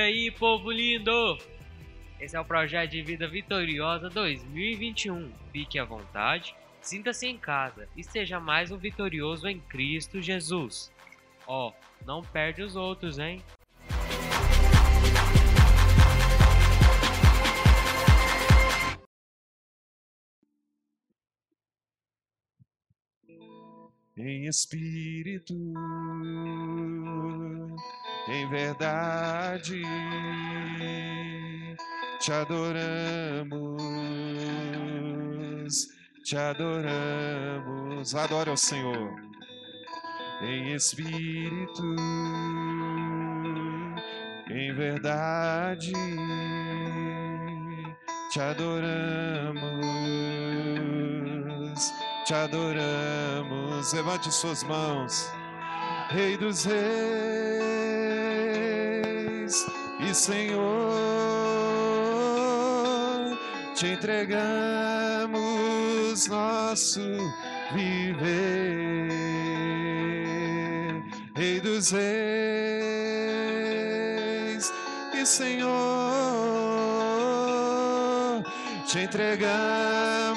aí, povo lindo? Esse é o projeto de vida vitoriosa 2021. Fique à vontade, sinta-se em casa e seja mais um vitorioso em Cristo Jesus. Ó, oh, não perde os outros, hein? Em espírito, em verdade, te adoramos, te adoramos. Adore ao Senhor em espírito, em verdade, te adoramos te adoramos. Levante suas mãos, Rei dos Reis e Senhor, te entregamos nosso viver. Rei dos Reis e Senhor, te entregamos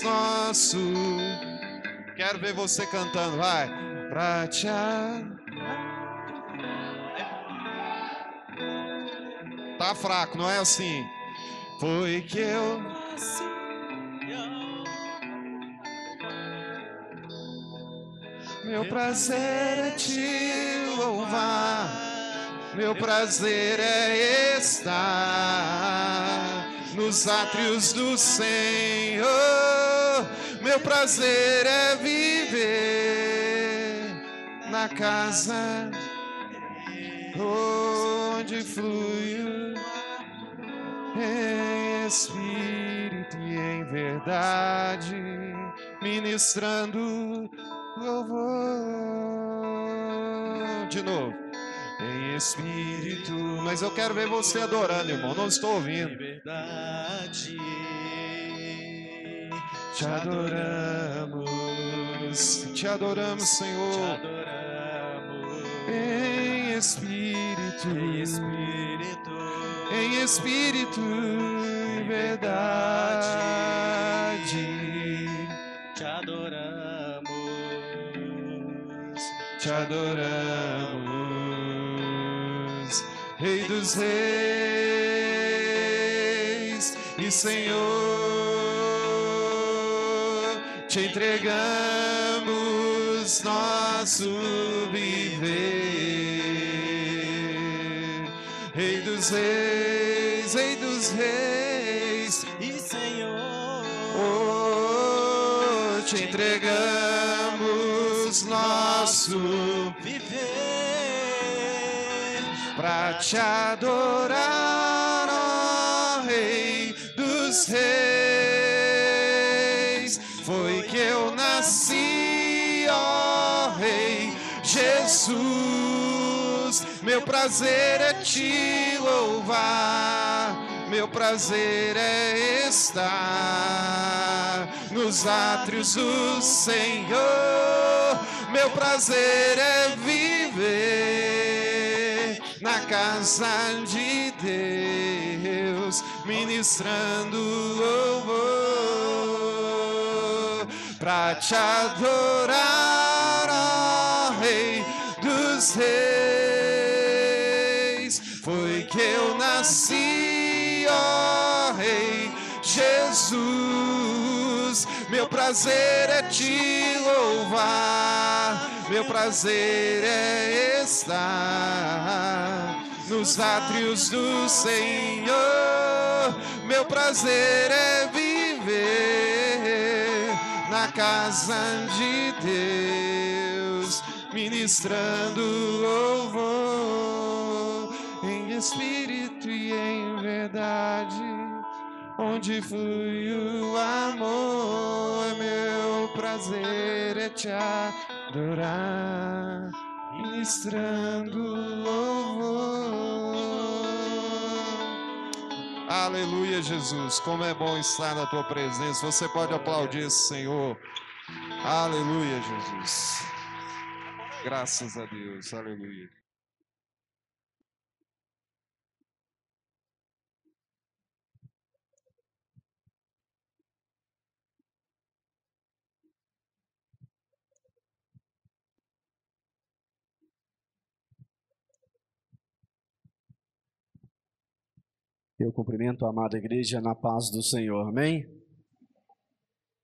nosso. Quero ver você cantando, vai. Pra te Tá fraco, não é assim? Foi que eu Meu prazer é te louvar. Meu prazer é estar nos átrios do Senhor. Meu prazer é viver na casa onde flui em espírito e em verdade, ministrando louvor. De novo em espírito. Mas eu quero ver você adorando, irmão. Não estou ouvindo. Verdade. Te adoramos, te adoramos, Senhor. Te adoramos. Em espírito, em espírito, em espírito e verdade. Te adoramos, te adoramos. Rei dos Reis e Senhor, te entregamos nosso viver. Rei dos Reis, Rei dos Reis e Senhor, te entregamos nosso para te adorar, ó Rei dos Reis. Foi que eu nasci, ó Rei Jesus. Meu prazer é te louvar. Meu prazer é estar nos átrios do Senhor. Meu prazer é viver na casa de Deus, ministrando louvor, para te adorar, ó Rei dos Reis. Foi que eu nasci, ó Rei Jesus. Meu prazer é te louvar meu prazer é estar nos átrios do Senhor. Meu prazer é viver na casa de Deus, ministrando louvor em espírito e em verdade. Onde flui o amor, é meu prazer te adorar, ministrando louvor. Aleluia, Jesus. Como é bom estar na tua presença. Você pode aplaudir esse Senhor. Aleluia, Jesus. Graças a Deus. Aleluia. Eu cumprimento a amada igreja na paz do Senhor, amém?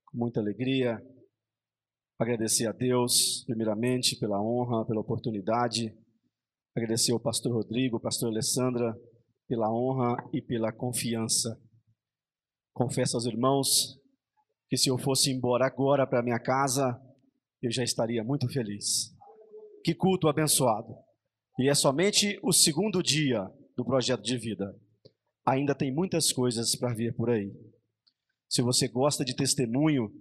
Com muita alegria, agradecer a Deus, primeiramente, pela honra, pela oportunidade, agradecer ao pastor Rodrigo, pastor Alessandra, pela honra e pela confiança. Confesso aos irmãos que se eu fosse embora agora para minha casa, eu já estaria muito feliz. Que culto abençoado! E é somente o segundo dia do projeto de vida ainda tem muitas coisas para vir por aí. Se você gosta de testemunho,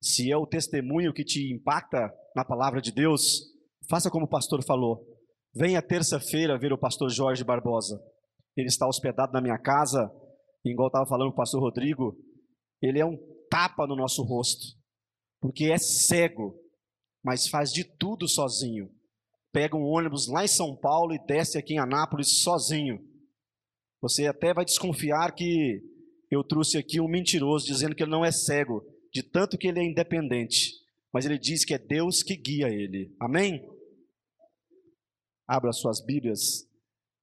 se é o testemunho que te impacta na palavra de Deus, faça como o pastor falou. Venha terça-feira ver o pastor Jorge Barbosa. Ele está hospedado na minha casa, e igual estava falando o pastor Rodrigo, ele é um tapa no nosso rosto, porque é cego, mas faz de tudo sozinho. Pega um ônibus lá em São Paulo e desce aqui em Anápolis sozinho. Você até vai desconfiar que eu trouxe aqui um mentiroso dizendo que ele não é cego, de tanto que ele é independente. Mas ele diz que é Deus que guia ele. Amém? Abra suas Bíblias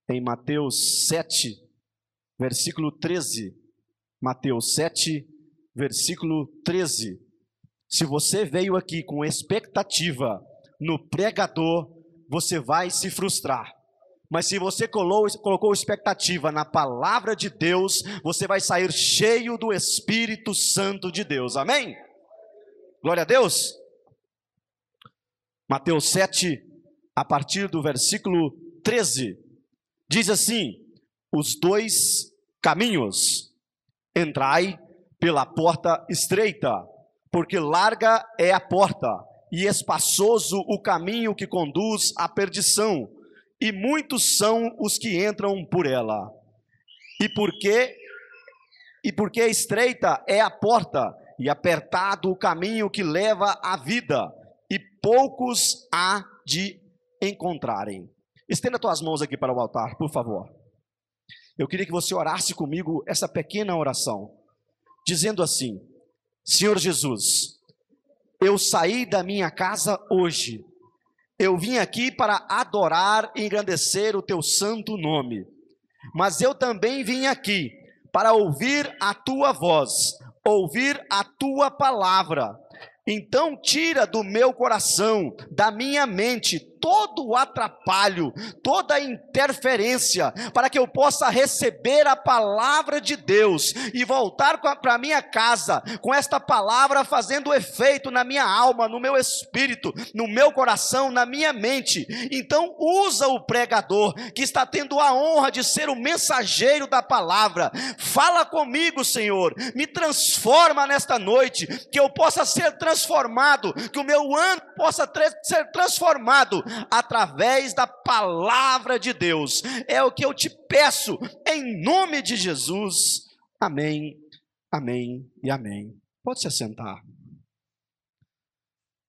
em Mateus 7, versículo 13. Mateus 7, versículo 13. Se você veio aqui com expectativa no pregador, você vai se frustrar. Mas se você colocou expectativa na palavra de Deus, você vai sair cheio do Espírito Santo de Deus. Amém? Glória a Deus. Mateus 7, a partir do versículo 13, diz assim: Os dois caminhos, entrai pela porta estreita, porque larga é a porta e espaçoso o caminho que conduz à perdição e muitos são os que entram por ela. E porque e porque estreita é a porta e apertado o caminho que leva à vida, e poucos há de encontrarem. Estenda tuas mãos aqui para o altar, por favor. Eu queria que você orasse comigo essa pequena oração, dizendo assim: Senhor Jesus, eu saí da minha casa hoje eu vim aqui para adorar e engrandecer o teu santo nome. Mas eu também vim aqui para ouvir a tua voz, ouvir a tua palavra. Então, tira do meu coração, da minha mente, todo o atrapalho, toda a interferência, para que eu possa receber a palavra de Deus e voltar para minha casa com esta palavra fazendo efeito na minha alma, no meu espírito, no meu coração, na minha mente. Então, usa o pregador que está tendo a honra de ser o mensageiro da palavra. Fala comigo, Senhor, me transforma nesta noite, que eu possa ser transformado, que o meu ano possa ser transformado através da palavra de Deus. É o que eu te peço, em nome de Jesus. Amém, amém e amém. Pode se assentar.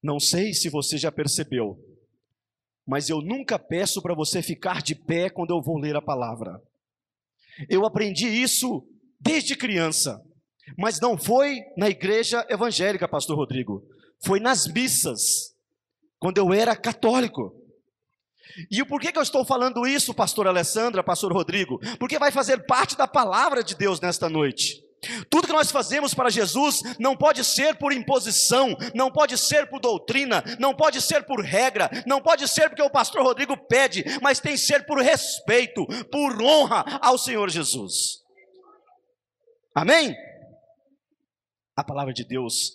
Não sei se você já percebeu, mas eu nunca peço para você ficar de pé quando eu vou ler a palavra. Eu aprendi isso desde criança, mas não foi na igreja evangélica, Pastor Rodrigo, foi nas missas, quando eu era católico. E o porquê que eu estou falando isso, pastor Alessandra, pastor Rodrigo? Porque vai fazer parte da palavra de Deus nesta noite. Tudo que nós fazemos para Jesus não pode ser por imposição, não pode ser por doutrina, não pode ser por regra, não pode ser porque o pastor Rodrigo pede, mas tem que ser por respeito, por honra ao Senhor Jesus. Amém? A palavra de Deus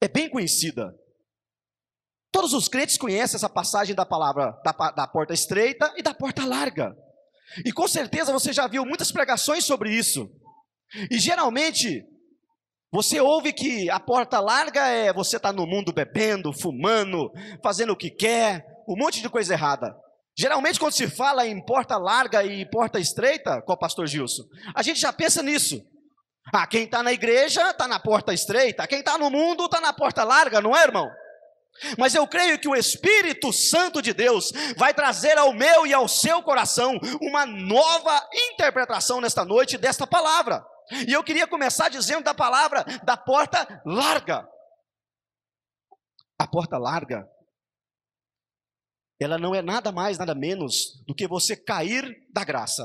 é bem conhecida Todos os crentes conhecem essa passagem da palavra da, da porta estreita e da porta larga. E com certeza você já viu muitas pregações sobre isso. E geralmente você ouve que a porta larga é você estar tá no mundo bebendo, fumando, fazendo o que quer, um monte de coisa errada. Geralmente, quando se fala em porta larga e porta estreita, com o pastor Gilson, a gente já pensa nisso. Ah, quem está na igreja está na porta estreita, quem está no mundo está na porta larga, não é, irmão? Mas eu creio que o Espírito Santo de Deus vai trazer ao meu e ao seu coração uma nova interpretação nesta noite desta palavra. E eu queria começar dizendo da palavra da porta larga. A porta larga, ela não é nada mais, nada menos do que você cair da graça.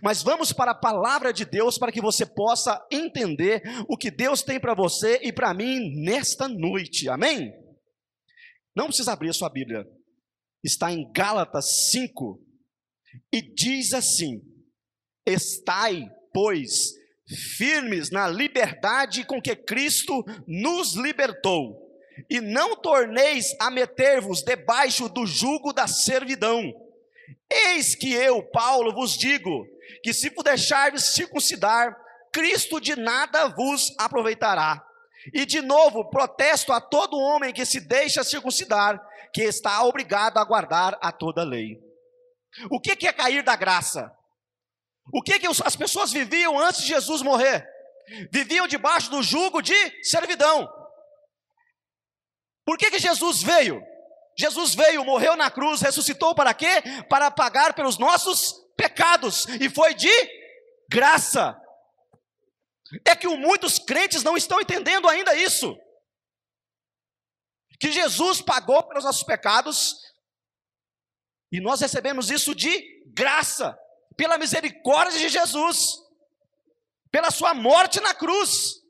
Mas vamos para a palavra de Deus para que você possa entender o que Deus tem para você e para mim nesta noite. Amém? Não precisa abrir a sua Bíblia. Está em Gálatas 5 e diz assim: Estai, pois, firmes na liberdade com que Cristo nos libertou, e não torneis a meter-vos debaixo do jugo da servidão. Eis que eu, Paulo, vos digo que se vos deixardes circuncidar, Cristo de nada vos aproveitará. E de novo, protesto a todo homem que se deixa circuncidar, que está obrigado a guardar a toda lei. O que é cair da graça? O que, que as pessoas viviam antes de Jesus morrer? Viviam debaixo do jugo de servidão. Por que, que Jesus veio? Jesus veio, morreu na cruz, ressuscitou para quê? Para pagar pelos nossos pecados, e foi de graça. É que muitos crentes não estão entendendo ainda isso. Que Jesus pagou pelos nossos pecados, e nós recebemos isso de graça, pela misericórdia de Jesus, pela sua morte na cruz.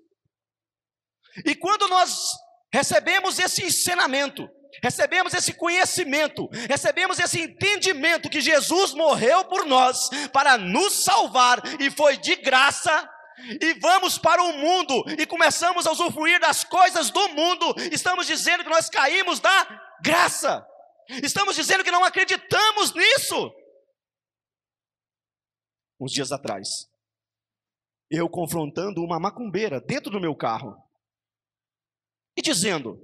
E quando nós recebemos esse ensinamento, recebemos esse conhecimento, recebemos esse entendimento que Jesus morreu por nós para nos salvar e foi de graça, e vamos para o mundo e começamos a usufruir das coisas do mundo, estamos dizendo que nós caímos da graça, estamos dizendo que não acreditamos nisso. Uns dias atrás, eu confrontando uma macumbeira dentro do meu carro e dizendo: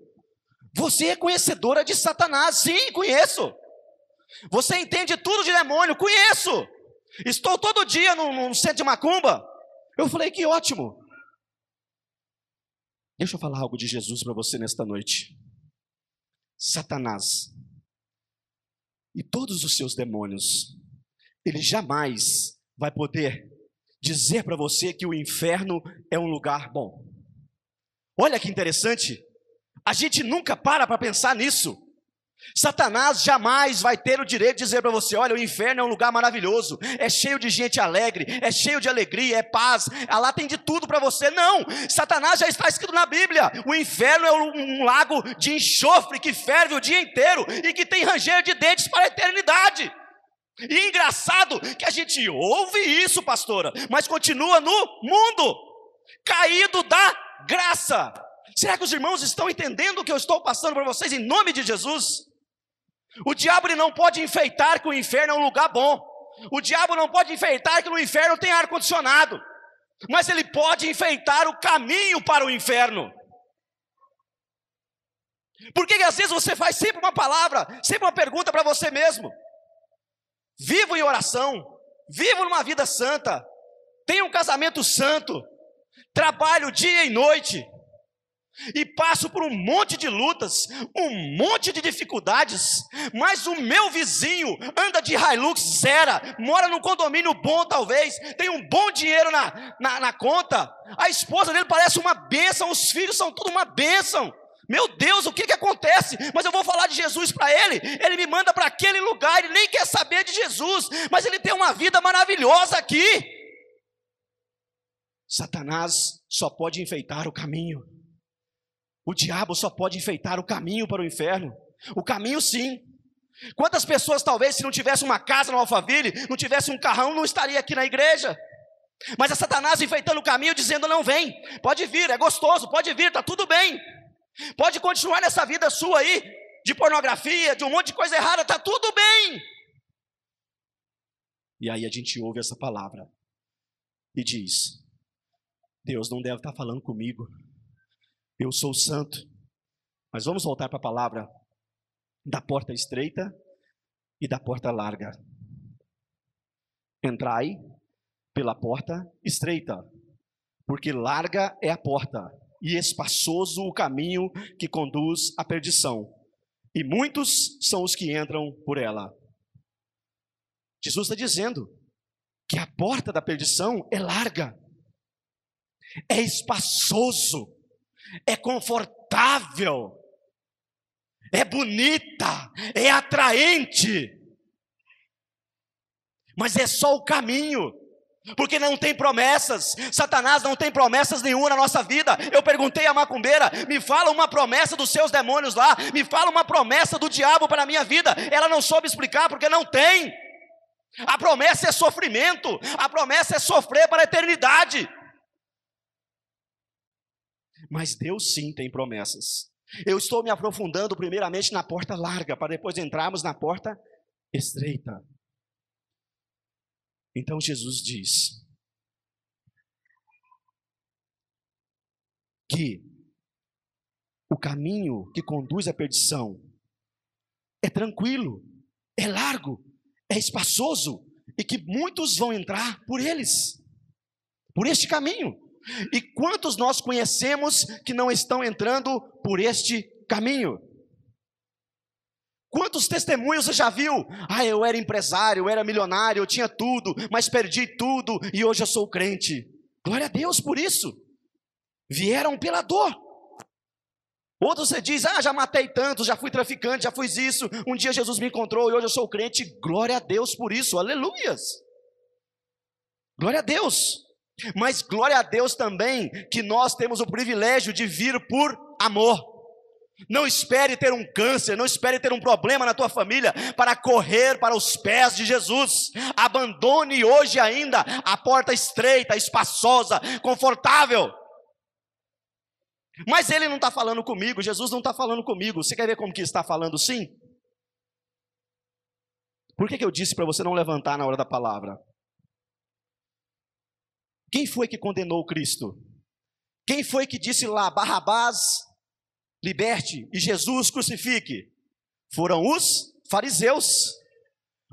Você é conhecedora de Satanás? Sim, conheço. Você entende tudo de demônio? Conheço. Estou todo dia num, num centro de macumba. Eu falei: Que ótimo. Deixa eu falar algo de Jesus para você nesta noite. Satanás e todos os seus demônios, ele jamais vai poder dizer para você que o inferno é um lugar bom. Olha que interessante, a gente nunca para para pensar nisso. Satanás jamais vai ter o direito de dizer para você: olha, o inferno é um lugar maravilhoso, é cheio de gente alegre, é cheio de alegria, é paz, lá tem de tudo para você. Não, Satanás já está escrito na Bíblia: o inferno é um, um lago de enxofre que ferve o dia inteiro e que tem ranger de dentes para a eternidade. E engraçado que a gente ouve isso, pastora, mas continua no mundo, caído da graça. Será que os irmãos estão entendendo o que eu estou passando para vocês em nome de Jesus? O diabo não pode enfeitar que o inferno é um lugar bom. O diabo não pode enfeitar que no inferno tem ar condicionado. Mas ele pode enfeitar o caminho para o inferno. Por que às vezes você faz sempre uma palavra, sempre uma pergunta para você mesmo? vivo em oração, vivo numa vida santa, tenho um casamento santo, trabalho dia e noite, e passo por um monte de lutas, um monte de dificuldades, mas o meu vizinho anda de Hilux Zera, mora num condomínio bom talvez, tem um bom dinheiro na, na, na conta, a esposa dele parece uma bênção, os filhos são tudo uma bênção, meu Deus, o que, que acontece? Mas eu vou falar de Jesus para ele. Ele me manda para aquele lugar, ele nem quer saber de Jesus, mas ele tem uma vida maravilhosa aqui. Satanás só pode enfeitar o caminho. O diabo só pode enfeitar o caminho para o inferno. O caminho, sim. Quantas pessoas, talvez, se não tivesse uma casa no Alphaville, não tivesse um carrão, não estaria aqui na igreja? Mas é Satanás enfeitando o caminho, dizendo: não vem, pode vir, é gostoso, pode vir, está tudo bem. Pode continuar nessa vida sua aí, de pornografia, de um monte de coisa errada, está tudo bem. E aí a gente ouve essa palavra e diz: Deus não deve estar tá falando comigo, eu sou santo. Mas vamos voltar para a palavra da porta estreita e da porta larga. Entrai pela porta estreita, porque larga é a porta e espaçoso o caminho que conduz à perdição, e muitos são os que entram por ela. Jesus está dizendo que a porta da perdição é larga, é espaçoso, é confortável, é bonita, é atraente, mas é só o caminho. Porque não tem promessas, Satanás não tem promessas nenhuma na nossa vida. Eu perguntei à macumbeira: me fala uma promessa dos seus demônios lá, me fala uma promessa do diabo para a minha vida. Ela não soube explicar porque não tem. A promessa é sofrimento, a promessa é sofrer para a eternidade. Mas Deus sim tem promessas. Eu estou me aprofundando primeiramente na porta larga, para depois entrarmos na porta estreita. Então Jesus diz que o caminho que conduz à perdição é tranquilo, é largo, é espaçoso e que muitos vão entrar por eles, por este caminho. E quantos nós conhecemos que não estão entrando por este caminho? Quantos testemunhos você já viu? Ah, eu era empresário, eu era milionário, eu tinha tudo, mas perdi tudo e hoje eu sou crente. Glória a Deus por isso. Vieram pela dor. Outros você diz: Ah, já matei tantos, já fui traficante, já fiz isso. Um dia Jesus me encontrou e hoje eu sou crente. Glória a Deus por isso. Aleluias. Glória a Deus. Mas glória a Deus também que nós temos o privilégio de vir por amor. Não espere ter um câncer, não espere ter um problema na tua família para correr para os pés de Jesus. Abandone hoje ainda a porta estreita, espaçosa, confortável. Mas ele não está falando comigo, Jesus não está falando comigo. Você quer ver como que está falando sim? Por que, que eu disse para você não levantar na hora da palavra? Quem foi que condenou Cristo? Quem foi que disse lá, Barrabás, liberte e Jesus crucifique? Foram os fariseus,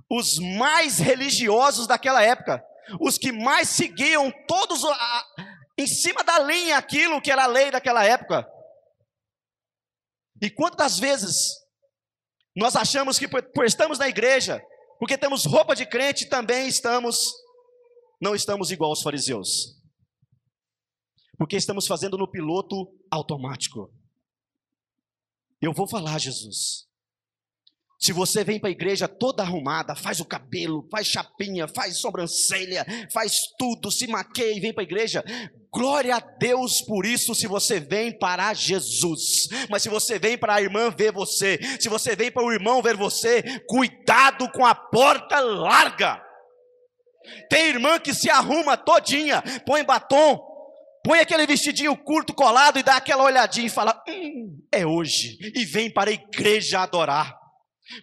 os mais religiosos daquela época, os que mais seguiam todos a, em cima da linha aquilo que era a lei daquela época. E quantas vezes nós achamos que por, estamos na igreja, porque temos roupa de crente, também estamos não estamos igual aos fariseus. Porque estamos fazendo no piloto automático. Eu vou falar, Jesus. Se você vem para a igreja toda arrumada, faz o cabelo, faz chapinha, faz sobrancelha, faz tudo, se maqueia e vem para a igreja, glória a Deus por isso, se você vem para Jesus. Mas se você vem para a irmã ver você, se você vem para o irmão ver você, cuidado com a porta larga. Tem irmã que se arruma todinha, põe batom, põe aquele vestidinho curto colado e dá aquela olhadinha e fala: hum, é hoje, e vem para a igreja adorar.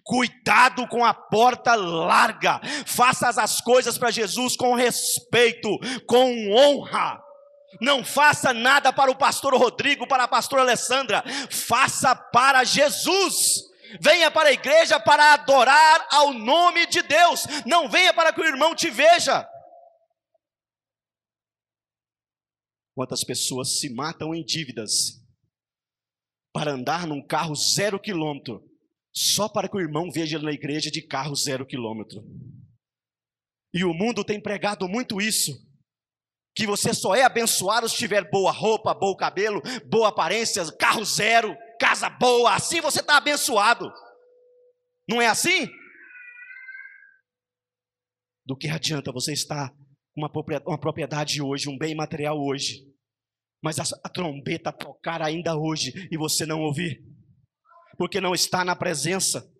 Cuidado com a porta larga, faça as coisas para Jesus com respeito, com honra. Não faça nada para o pastor Rodrigo, para a pastora Alessandra, faça para Jesus. Venha para a igreja para adorar ao nome de Deus. Não venha para que o irmão te veja. Quantas pessoas se matam em dívidas para andar num carro zero quilômetro, só para que o irmão veja na igreja de carro zero quilômetro. E o mundo tem pregado muito isso. Que você só é abençoado se tiver boa roupa, bom cabelo, boa aparência, carro zero casa boa, assim você está abençoado. Não é assim? Do que adianta você estar com uma propriedade hoje, um bem material hoje, mas a, trombeta tocar ainda hoje e você não ouvir, porque não está na presença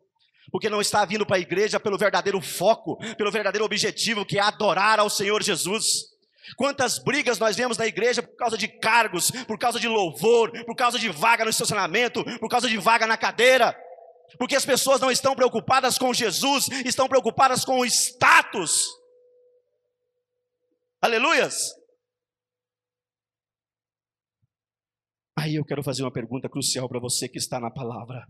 porque não está vindo para a igreja pelo verdadeiro foco, pelo verdadeiro objetivo que é adorar ao Senhor Jesus. Quantas brigas nós vemos na igreja por causa de cargos, por causa de louvor, por causa de vaga no estacionamento, por causa de vaga na cadeira. Porque as pessoas não estão preocupadas com Jesus, estão preocupadas com o status. Aleluias! Aí eu quero fazer uma pergunta crucial para você que está na palavra.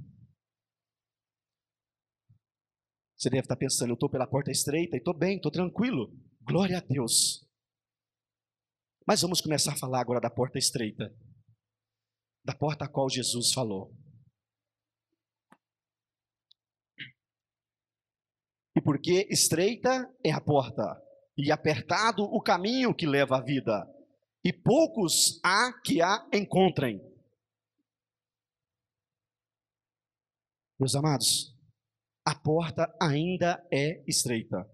Você deve estar pensando, eu estou pela porta estreita e estou bem, estou tranquilo. Glória a Deus. Mas vamos começar a falar agora da porta estreita, da porta a qual Jesus falou. E porque estreita é a porta, e apertado o caminho que leva à vida, e poucos há que a encontrem. Meus amados, a porta ainda é estreita.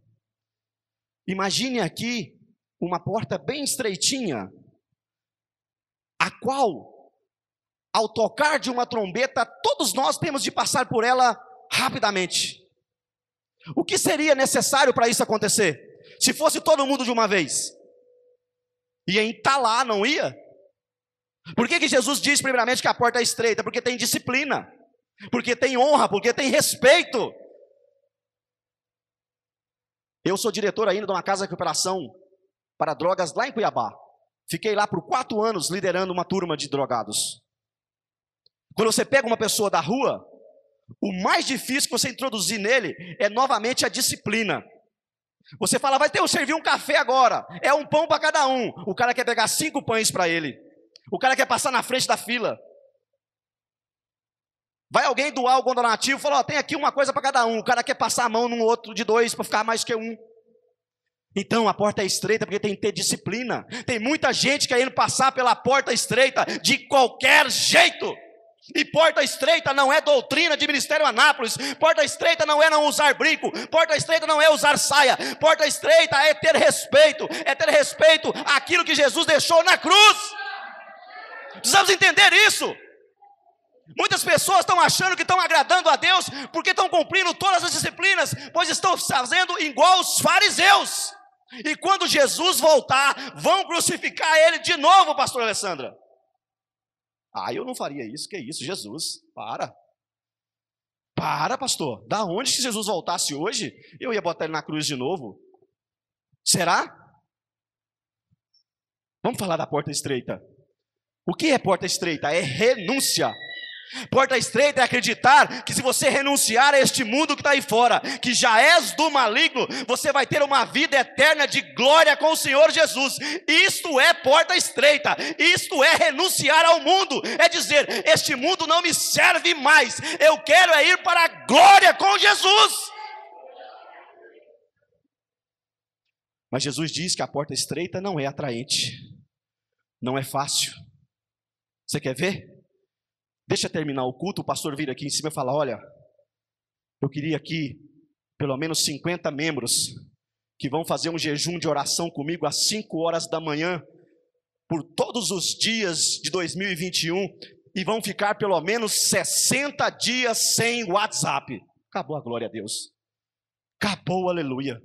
Imagine aqui uma porta bem estreitinha, a qual, ao tocar de uma trombeta, todos nós temos de passar por ela rapidamente. O que seria necessário para isso acontecer? Se fosse todo mundo de uma vez, ia entalar, não ia? Por que, que Jesus diz, primeiramente, que a porta é estreita? Porque tem disciplina, porque tem honra, porque tem respeito. Eu sou diretor ainda de uma casa de recuperação para drogas lá em Cuiabá. Fiquei lá por quatro anos liderando uma turma de drogados. Quando você pega uma pessoa da rua, o mais difícil que você introduzir nele é novamente a disciplina. Você fala, vai ter eu servir um café agora, é um pão para cada um. O cara quer pegar cinco pães para ele. O cara quer passar na frente da fila. Vai alguém doar algum donativo fala: ó, tem aqui uma coisa para cada um. O cara quer passar a mão num outro de dois para ficar mais que um. Então a porta é estreita porque tem que ter disciplina. Tem muita gente querendo passar pela porta estreita de qualquer jeito. E porta estreita não é doutrina de Ministério Anápolis. Porta estreita não é não usar brinco. Porta estreita não é usar saia. Porta estreita é ter respeito. É ter respeito àquilo que Jesus deixou na cruz. Precisamos entender isso. Muitas pessoas estão achando que estão agradando a Deus porque estão cumprindo todas as disciplinas, pois estão fazendo igual os fariseus. E quando Jesus voltar, vão crucificar ele de novo, pastor Alessandra. Ah, eu não faria isso, que isso, Jesus, para. Para, pastor. Da onde se Jesus voltasse hoje, eu ia botar ele na cruz de novo? Será? Vamos falar da porta estreita. O que é porta estreita? É renúncia. Porta estreita é acreditar que se você renunciar a este mundo que está aí fora, que já és do maligno, você vai ter uma vida eterna de glória com o Senhor Jesus. Isto é porta estreita, isto é renunciar ao mundo, é dizer: este mundo não me serve mais, eu quero é ir para a glória com Jesus. Mas Jesus diz que a porta estreita não é atraente, não é fácil. Você quer ver? Deixa terminar o culto, o pastor vir aqui em cima e falar: Olha, eu queria aqui pelo menos 50 membros que vão fazer um jejum de oração comigo às 5 horas da manhã, por todos os dias de 2021, e vão ficar pelo menos 60 dias sem WhatsApp. Acabou a glória a Deus. Acabou, aleluia.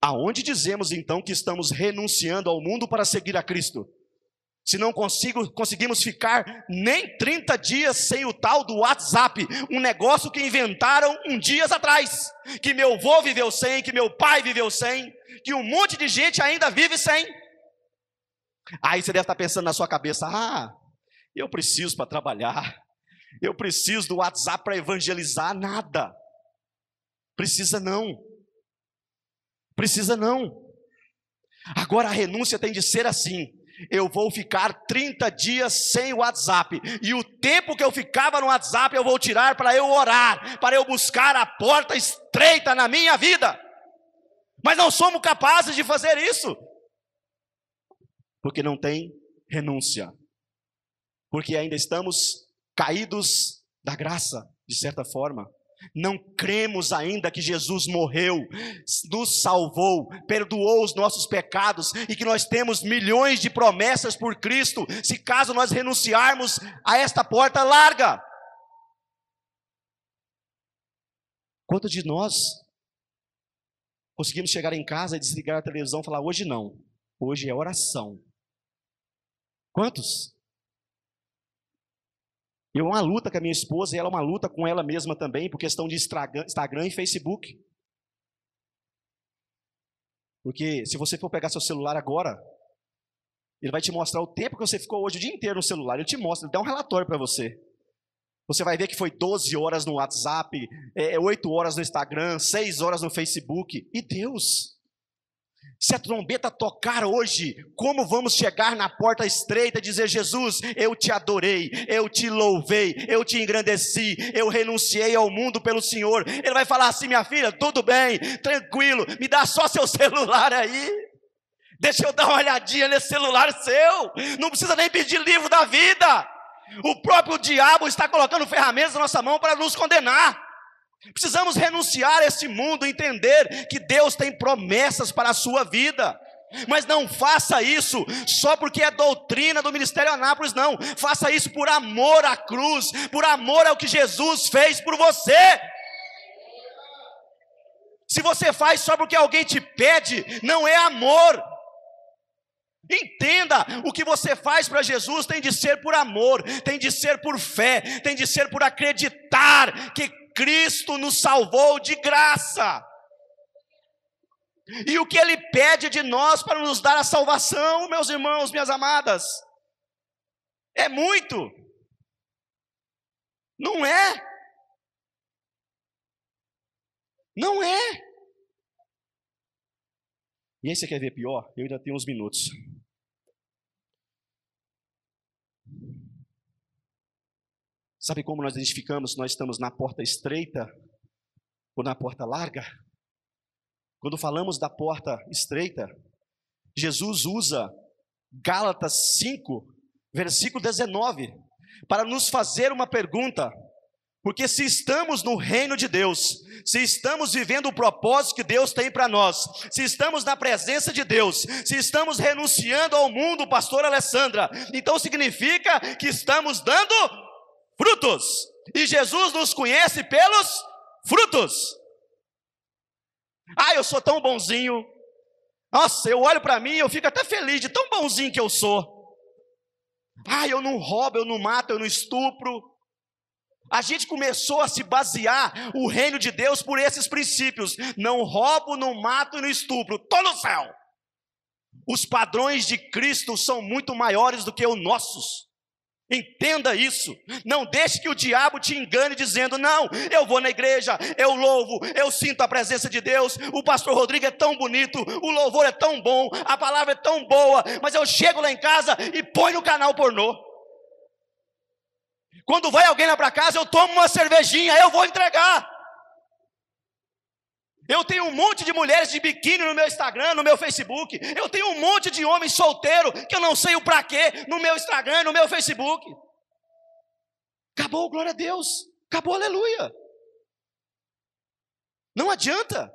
Aonde dizemos então que estamos renunciando ao mundo para seguir a Cristo? Se não consigo, conseguimos ficar nem 30 dias sem o tal do WhatsApp, um negócio que inventaram um dias atrás, que meu avô viveu sem, que meu pai viveu sem, que um monte de gente ainda vive sem. Aí você deve estar pensando na sua cabeça: ah, eu preciso para trabalhar, eu preciso do WhatsApp para evangelizar, nada. Precisa não. Precisa não. Agora a renúncia tem de ser assim eu vou ficar 30 dias sem WhatsApp, e o tempo que eu ficava no WhatsApp eu vou tirar para eu orar, para eu buscar a porta estreita na minha vida. Mas não somos capazes de fazer isso, porque não tem renúncia, porque ainda estamos caídos da graça, de certa forma. Não cremos ainda que Jesus morreu, nos salvou, perdoou os nossos pecados e que nós temos milhões de promessas por Cristo, se caso nós renunciarmos a esta porta larga. Quantos de nós conseguimos chegar em casa e desligar a televisão e falar: hoje não, hoje é oração? Quantos? Eu uma luta com a minha esposa e ela é uma luta com ela mesma também, por questão de Instagram e Facebook. Porque se você for pegar seu celular agora, ele vai te mostrar o tempo que você ficou hoje o dia inteiro no celular. Ele te mostra, ele dá um relatório para você. Você vai ver que foi 12 horas no WhatsApp, é, 8 horas no Instagram, 6 horas no Facebook. E Deus, se a trombeta tocar hoje, como vamos chegar na porta estreita e dizer: Jesus, eu te adorei, eu te louvei, eu te engrandeci, eu renunciei ao mundo pelo Senhor. Ele vai falar assim: minha filha, tudo bem, tranquilo, me dá só seu celular aí. Deixa eu dar uma olhadinha nesse celular seu. Não precisa nem pedir livro da vida. O próprio diabo está colocando ferramentas na nossa mão para nos condenar. Precisamos renunciar a esse mundo, entender que Deus tem promessas para a sua vida. Mas não faça isso só porque é doutrina do Ministério Anápolis, não. Faça isso por amor à cruz, por amor ao que Jesus fez por você. Se você faz só porque alguém te pede, não é amor. Entenda, o que você faz para Jesus tem de ser por amor, tem de ser por fé, tem de ser por acreditar que Cristo nos salvou de graça. E o que Ele pede de nós para nos dar a salvação, meus irmãos, minhas amadas, é muito, não é? Não é. E aí você quer ver pior? Eu ainda tenho uns minutos. Sabe como nós identificamos se nós estamos na porta estreita ou na porta larga? Quando falamos da porta estreita, Jesus usa Gálatas 5, versículo 19, para nos fazer uma pergunta. Porque se estamos no reino de Deus, se estamos vivendo o propósito que Deus tem para nós, se estamos na presença de Deus, se estamos renunciando ao mundo, pastor Alessandra, então significa que estamos dando frutos. E Jesus nos conhece pelos frutos. Ah, eu sou tão bonzinho. Nossa, eu olho para mim e eu fico até feliz de tão bonzinho que eu sou. Ah, eu não roubo, eu não mato, eu não estupro. A gente começou a se basear o reino de Deus por esses princípios: não roubo, não mato e não estupro. Estou no céu. Os padrões de Cristo são muito maiores do que os nossos. Entenda isso. Não deixe que o diabo te engane dizendo: "Não, eu vou na igreja, eu louvo, eu sinto a presença de Deus. O pastor Rodrigo é tão bonito, o louvor é tão bom, a palavra é tão boa, mas eu chego lá em casa e põe no canal pornô. Quando vai alguém lá para casa, eu tomo uma cervejinha, eu vou entregar. Eu tenho um monte de mulheres de biquíni no meu Instagram, no meu Facebook. Eu tenho um monte de homens solteiro que eu não sei o para quê no meu Instagram, no meu Facebook. Acabou, glória a Deus. Acabou, aleluia. Não adianta.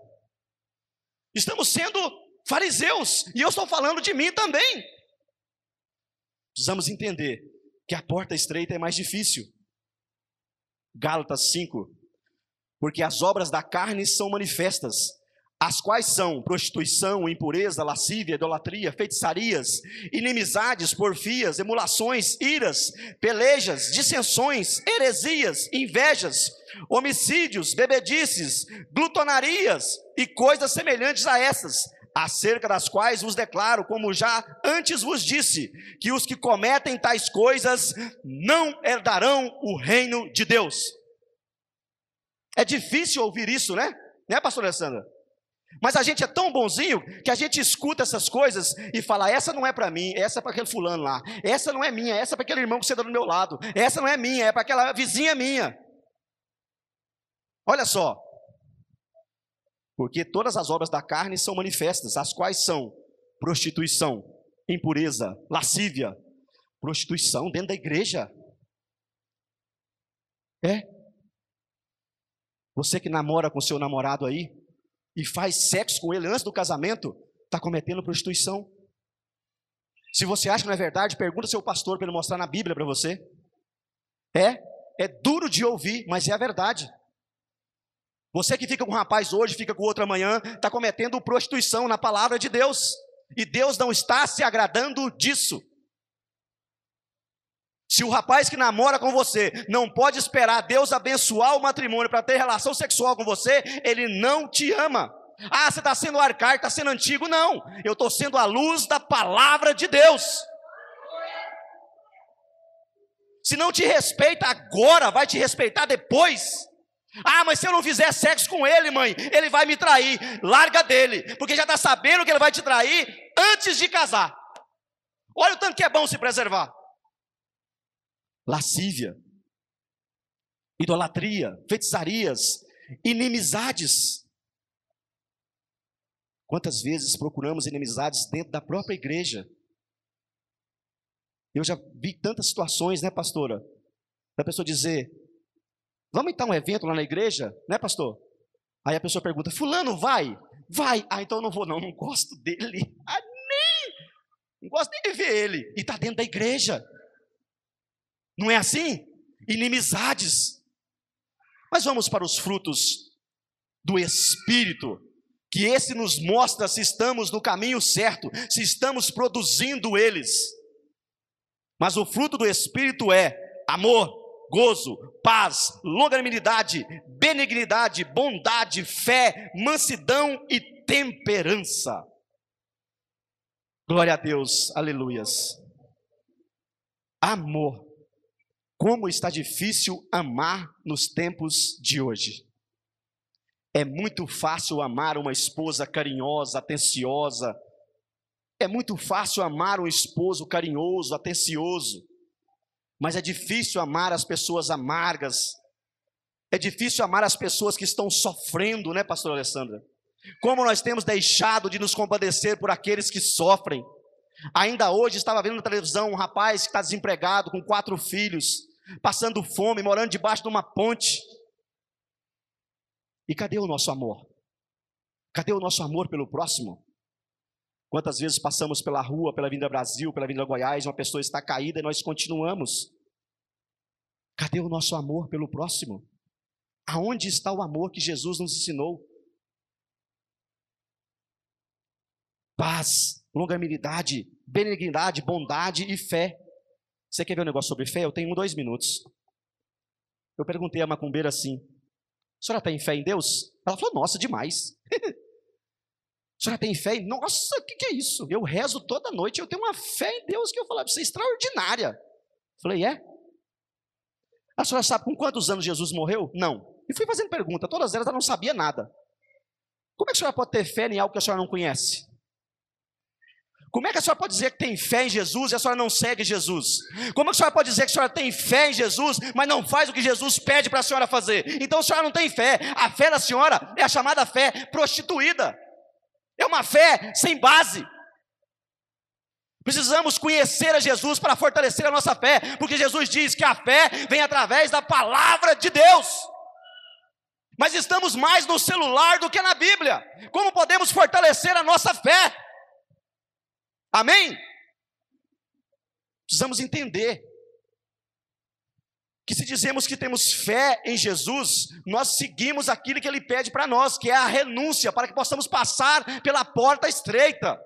Estamos sendo fariseus e eu estou falando de mim também. Precisamos entender que a porta estreita é mais difícil. Gálatas 5, porque as obras da carne são manifestas, as quais são prostituição, impureza, lascívia, idolatria, feitiçarias, inimizades, porfias, emulações, iras, pelejas, dissensões, heresias, invejas, homicídios, bebedices, glutonarias e coisas semelhantes a essas, acerca das quais vos declaro, como já antes vos disse, que os que cometem tais coisas não herdarão o reino de Deus. É difícil ouvir isso, né? Né, pastor Alessandra? Mas a gente é tão bonzinho que a gente escuta essas coisas e fala: essa não é para mim, essa é para aquele fulano lá, essa não é minha, essa é para aquele irmão que senta do meu lado, essa não é minha, é para aquela vizinha minha. Olha só, porque todas as obras da carne são manifestas, as quais são prostituição, impureza, lascívia, prostituição dentro da igreja. É, você que namora com seu namorado aí e faz sexo com ele antes do casamento, está cometendo prostituição. Se você acha que não é verdade, pergunta ao seu pastor para ele mostrar na Bíblia para você. É, é duro de ouvir, mas é a verdade. Você que fica com um rapaz hoje, fica com outro amanhã, está cometendo prostituição na palavra de Deus. E Deus não está se agradando disso. Se o rapaz que namora com você não pode esperar Deus abençoar o matrimônio para ter relação sexual com você, ele não te ama. Ah, você está sendo arcaico, está sendo antigo. Não, eu estou sendo a luz da palavra de Deus. Se não te respeita agora, vai te respeitar depois. Ah, mas se eu não fizer sexo com ele, mãe, ele vai me trair. Larga dele, porque já está sabendo que ele vai te trair antes de casar. Olha o tanto que é bom se preservar lascívia, idolatria, feitiçarias, inimizades. Quantas vezes procuramos inimizades dentro da própria igreja? Eu já vi tantas situações, né, pastora? Da pessoa dizer: Vamos então um evento lá na igreja, né, pastor? Aí a pessoa pergunta: Fulano, vai? Vai. Ah, então eu não vou, não, não gosto dele. Ah, nem. Não gosto nem de ver ele. E está dentro da igreja. Não é assim? Inimizades. Mas vamos para os frutos do Espírito, que esse nos mostra se estamos no caminho certo, se estamos produzindo eles. Mas o fruto do Espírito é amor, gozo, paz, longanimidade, benignidade, bondade, fé, mansidão e temperança. Glória a Deus, aleluias. Amor. Como está difícil amar nos tempos de hoje. É muito fácil amar uma esposa carinhosa, atenciosa. É muito fácil amar um esposo carinhoso, atencioso. Mas é difícil amar as pessoas amargas. É difícil amar as pessoas que estão sofrendo, né, pastor Alessandra? Como nós temos deixado de nos compadecer por aqueles que sofrem. Ainda hoje estava vendo na televisão um rapaz que está desempregado com quatro filhos, passando fome, morando debaixo de uma ponte. E cadê o nosso amor? Cadê o nosso amor pelo próximo? Quantas vezes passamos pela rua, pela Vinda Brasil, pela Vinda Goiás, uma pessoa está caída e nós continuamos. Cadê o nosso amor pelo próximo? Aonde está o amor que Jesus nos ensinou? Paz, longanimidade, benignidade, bondade e fé. Você quer ver um negócio sobre fé? Eu tenho dois minutos. Eu perguntei a macumbeira assim: a senhora tem fé em Deus? Ela falou: nossa, demais. A senhora tem fé? Nossa, o que, que, é isso? Eu rezo toda noite, eu tenho uma fé em Deus que eu falei para você, extraordinária. Falei, é? A senhora sabe com quantos anos Jesus morreu? Não. E fui fazendo pergunta, todas elas ela não sabia nada. Como é que a senhora pode ter fé em algo que a senhora não conhece? Como é que a senhora pode dizer que tem fé em Jesus e a senhora não segue Jesus? Como é que a senhora pode dizer que a senhora tem fé em Jesus, mas não faz o que Jesus pede para a senhora fazer? Então a senhora não tem fé. A fé da senhora é a chamada fé prostituída. É uma fé sem base. Precisamos conhecer a Jesus para fortalecer a nossa fé, porque Jesus diz que a fé vem através da palavra de Deus. Mas estamos mais no celular do que na Bíblia. Como podemos fortalecer a nossa fé? Amém? Precisamos entender que se dizemos que temos fé em Jesus, nós seguimos aquilo que ele pede para nós, que é a renúncia, para que possamos passar pela porta estreita.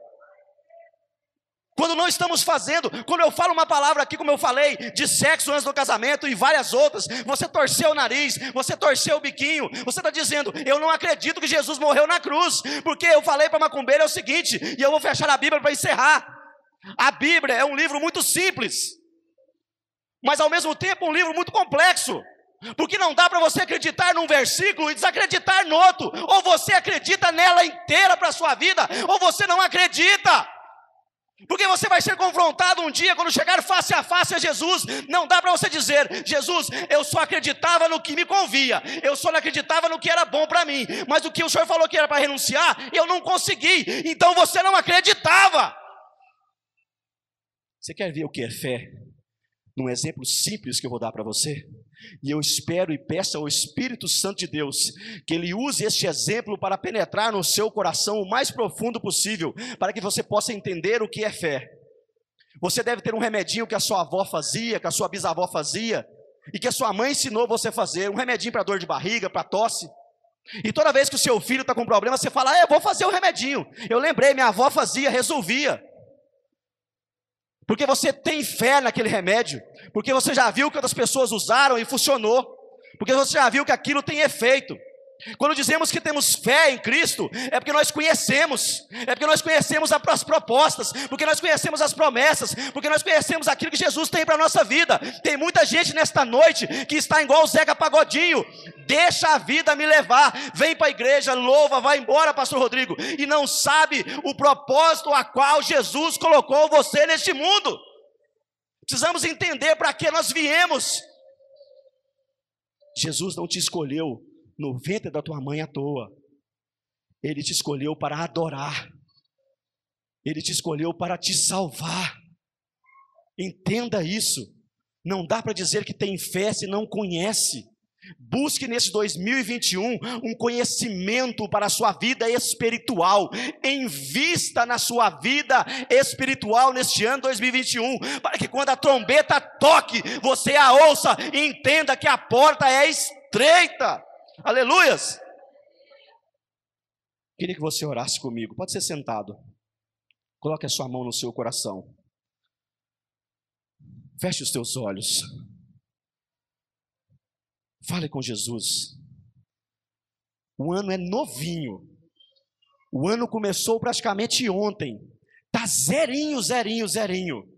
Quando não estamos fazendo, quando eu falo uma palavra aqui, como eu falei, de sexo antes do casamento e várias outras, você torceu o nariz, você torceu o biquinho, você está dizendo, eu não acredito que Jesus morreu na cruz, porque eu falei para macumbeira é o seguinte, e eu vou fechar a Bíblia para encerrar. A Bíblia é um livro muito simples, mas ao mesmo tempo um livro muito complexo. Porque não dá para você acreditar num versículo e desacreditar no outro. Ou você acredita nela inteira para a sua vida, ou você não acredita. Porque você vai ser confrontado um dia quando chegar face a face a Jesus. Não dá para você dizer, Jesus, eu só acreditava no que me convia, eu só não acreditava no que era bom para mim, mas o que o Senhor falou que era para renunciar, eu não consegui, então você não acreditava. Você quer ver o que é fé? num exemplo simples que eu vou dar para você. E eu espero e peço ao Espírito Santo de Deus que ele use este exemplo para penetrar no seu coração o mais profundo possível, para que você possa entender o que é fé. Você deve ter um remedinho que a sua avó fazia, que a sua bisavó fazia, e que a sua mãe ensinou você a fazer, um remedinho para dor de barriga, para tosse. E toda vez que o seu filho está com problema, você fala: ah, vou fazer o um remedinho. Eu lembrei, minha avó fazia, resolvia. Porque você tem fé naquele remédio, porque você já viu que outras pessoas usaram e funcionou, porque você já viu que aquilo tem efeito. Quando dizemos que temos fé em Cristo, é porque nós conhecemos, é porque nós conhecemos as propostas, porque nós conhecemos as promessas, porque nós conhecemos aquilo que Jesus tem para a nossa vida. Tem muita gente nesta noite que está igual o Zeca Pagodinho, deixa a vida me levar, vem para a igreja, louva, vai embora, Pastor Rodrigo, e não sabe o propósito a qual Jesus colocou você neste mundo. Precisamos entender para que nós viemos. Jesus não te escolheu no ventre da tua mãe à toa. Ele te escolheu para adorar. Ele te escolheu para te salvar. Entenda isso. Não dá para dizer que tem fé se não conhece. Busque nesse 2021 um conhecimento para a sua vida espiritual. Invista na sua vida espiritual neste ano 2021, para que quando a trombeta toque, você a ouça e entenda que a porta é estreita. Aleluias! Queria que você orasse comigo. Pode ser sentado. Coloque a sua mão no seu coração. Feche os teus olhos. Fale com Jesus. O ano é novinho. O ano começou praticamente ontem. Tá zerinho, zerinho, zerinho.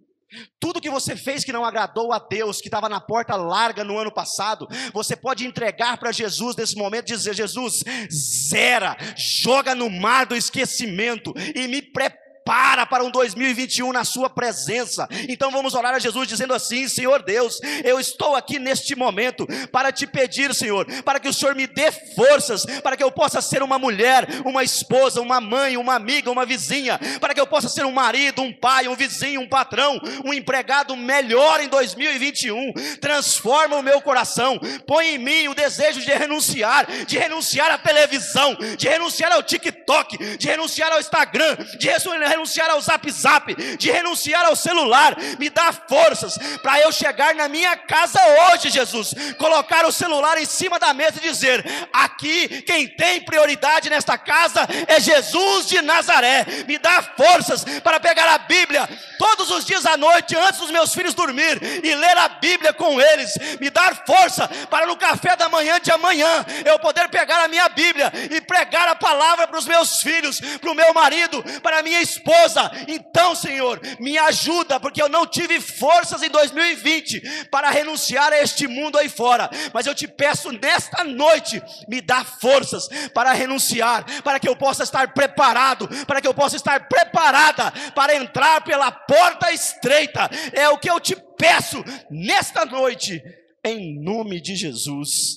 Tudo que você fez que não agradou a Deus, que estava na porta larga no ano passado, você pode entregar para Jesus nesse momento e dizer: Jesus, zera, joga no mar do esquecimento e me prepara para para um 2021 na sua presença. Então vamos orar a Jesus dizendo assim: Senhor Deus, eu estou aqui neste momento para te pedir, Senhor, para que o Senhor me dê forças, para que eu possa ser uma mulher, uma esposa, uma mãe, uma amiga, uma vizinha, para que eu possa ser um marido, um pai, um vizinho, um patrão, um empregado melhor em 2021. Transforma o meu coração, põe em mim o desejo de renunciar, de renunciar à televisão, de renunciar ao TikTok, de renunciar ao Instagram, de renunciar renunciar ao zap zap, de renunciar ao celular. Me dá forças para eu chegar na minha casa hoje, Jesus. Colocar o celular em cima da mesa e dizer: aqui quem tem prioridade nesta casa é Jesus de Nazaré. Me dá forças para pegar a Bíblia todos os dias à noite, antes dos meus filhos dormir, e ler a Bíblia com eles. Me dar força para no café da manhã de amanhã eu poder pegar a minha Bíblia e pregar a palavra para os meus filhos, para o meu marido, para a minha esposa esposa. Então, Senhor, me ajuda, porque eu não tive forças em 2020 para renunciar a este mundo aí fora. Mas eu te peço nesta noite, me dá forças para renunciar, para que eu possa estar preparado, para que eu possa estar preparada para entrar pela porta estreita. É o que eu te peço nesta noite, em nome de Jesus.